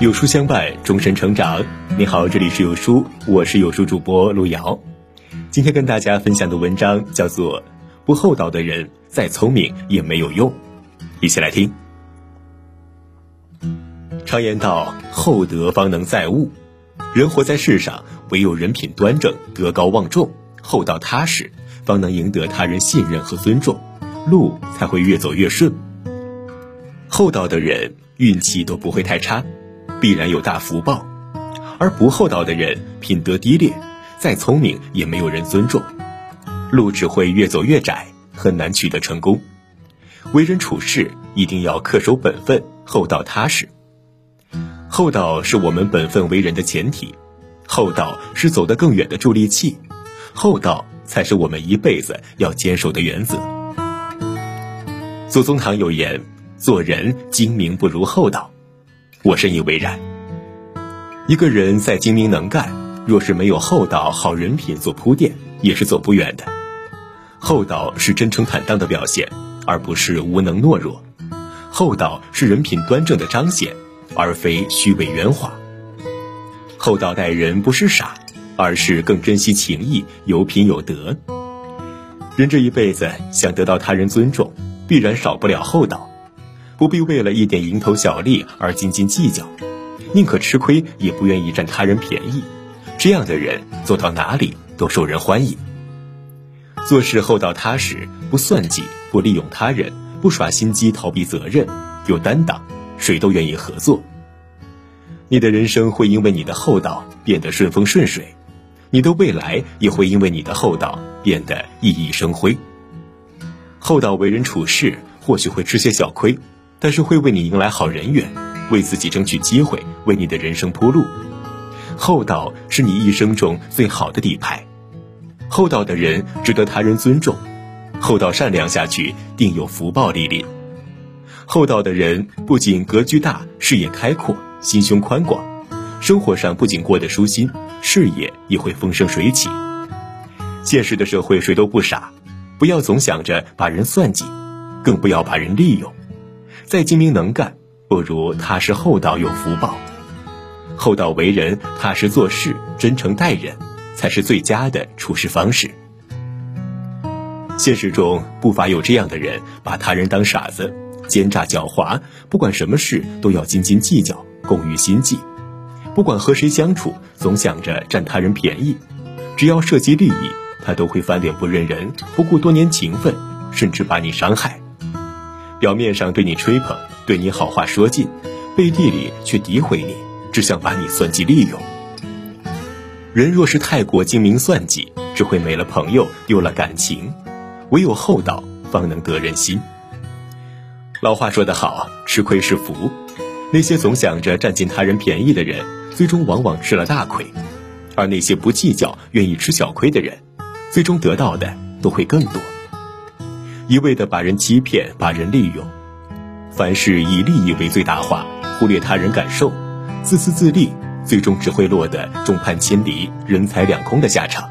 有书相伴，终身成长。你好，这里是有书，我是有书主播路遥。今天跟大家分享的文章叫做《不厚道的人再聪明也没有用》，一起来听。常言道，厚德方能载物。人活在世上，唯有人品端正、德高望重、厚道踏实，方能赢得他人信任和尊重，路才会越走越顺。厚道的人运气都不会太差。必然有大福报，而不厚道的人品德低劣，再聪明也没有人尊重，路只会越走越窄，很难取得成功。为人处事一定要恪守本分，厚道踏实。厚道是我们本分为人的前提，厚道是走得更远的助力器，厚道才是我们一辈子要坚守的原则。左宗棠有言：“做人精明不如厚道。”我深以为然。一个人再精明能干，若是没有厚道、好人品做铺垫，也是走不远的。厚道是真诚坦荡的表现，而不是无能懦弱；厚道是人品端正的彰显，而非虚伪圆滑。厚道待人不是傻，而是更珍惜情谊，有品有德。人这一辈子想得到他人尊重，必然少不了厚道。不必为了一点蝇头小利而斤斤计较，宁可吃亏也不愿意占他人便宜。这样的人走到哪里都受人欢迎。做事厚道踏实，不算计，不利用他人，不耍心机逃避责任，有担当，谁都愿意合作。你的人生会因为你的厚道变得顺风顺水，你的未来也会因为你的厚道变得熠熠生辉。厚道为人处事，或许会吃些小亏。但是会为你迎来好人缘，为自己争取机会，为你的人生铺路。厚道是你一生中最好的底牌，厚道的人值得他人尊重，厚道善良下去，定有福报莅临。厚道的人不仅格局大，视野开阔，心胸宽广，生活上不仅过得舒心，事业也会风生水起。现实的社会谁都不傻，不要总想着把人算计，更不要把人利用。再精明能干，不如踏实厚道有福报。厚道为人，踏实做事，真诚待人，才是最佳的处事方式。现实中不乏有这样的人，把他人当傻子，奸诈狡猾，不管什么事都要斤斤计较，共于心计。不管和谁相处，总想着占他人便宜，只要涉及利益，他都会翻脸不认人，不顾多年情分，甚至把你伤害。表面上对你吹捧，对你好话说尽，背地里却诋毁你，只想把你算计利用。人若是太过精明算计，只会没了朋友，丢了感情。唯有厚道，方能得人心。老话说得好，吃亏是福。那些总想着占尽他人便宜的人，最终往往吃了大亏；而那些不计较、愿意吃小亏的人，最终得到的都会更多。一味的把人欺骗，把人利用，凡事以利益为最大化，忽略他人感受，自私自利，最终只会落得众叛亲离、人财两空的下场。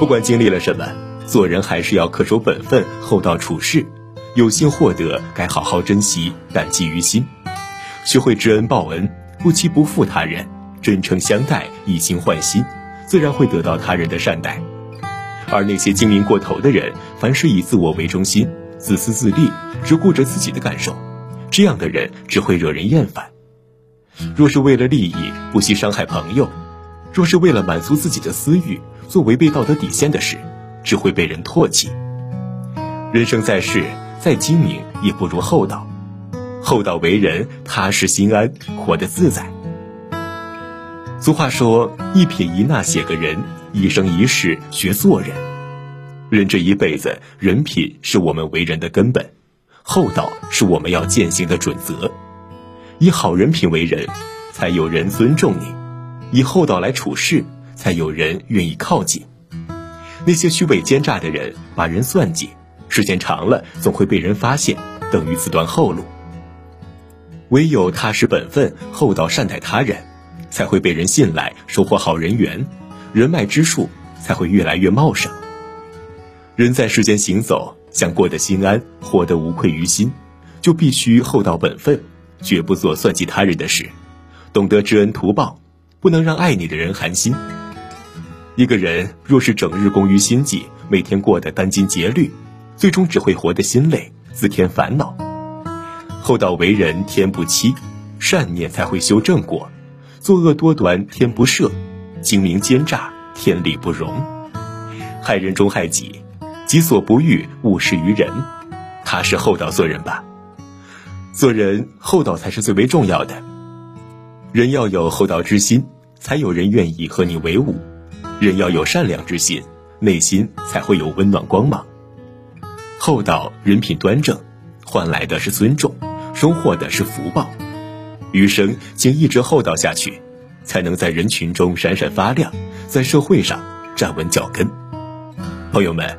不管经历了什么，做人还是要恪守本分，厚道处事。有幸获得，该好好珍惜，感激于心，学会知恩报恩，不欺不负他人，真诚相待，以心换心，自然会得到他人的善待。而那些精明过头的人，凡事以自我为中心，自私自利，只顾着自己的感受，这样的人只会惹人厌烦。若是为了利益不惜伤害朋友，若是为了满足自己的私欲做违背道德底线的事，只会被人唾弃。人生在世，再精明也不如厚道。厚道为人，踏实心安，活得自在。俗话说：“一撇一捺写个人。”一生一世学做人，人这一辈子，人品是我们为人的根本，厚道是我们要践行的准则。以好人品为人，才有人尊重你；以厚道来处事，才有人愿意靠近。那些虚伪奸诈的人，把人算计，时间长了，总会被人发现，等于自断后路。唯有踏实本分、厚道善待他人，才会被人信赖，收获好人缘。人脉之树才会越来越茂盛。人在世间行走，想过得心安，活得无愧于心，就必须厚道本分，绝不做算计他人的事，懂得知恩图报，不能让爱你的人寒心。一个人若是整日工于心计，每天过得殚精竭虑，最终只会活得心累，自添烦恼。厚道为人，天不欺；善念才会修正果。作恶多端，天不赦；精明奸诈，天理不容。害人终害己，己所不欲，勿施于人。踏实厚道做人吧。做人厚道才是最为重要的。人要有厚道之心，才有人愿意和你为伍；人要有善良之心，内心才会有温暖光芒。厚道，人品端正，换来的是尊重，收获的是福报。余生，请一直厚道下去，才能在人群中闪闪发亮，在社会上站稳脚跟。朋友们，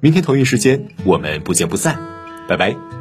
明天同一时间，我们不见不散，拜拜。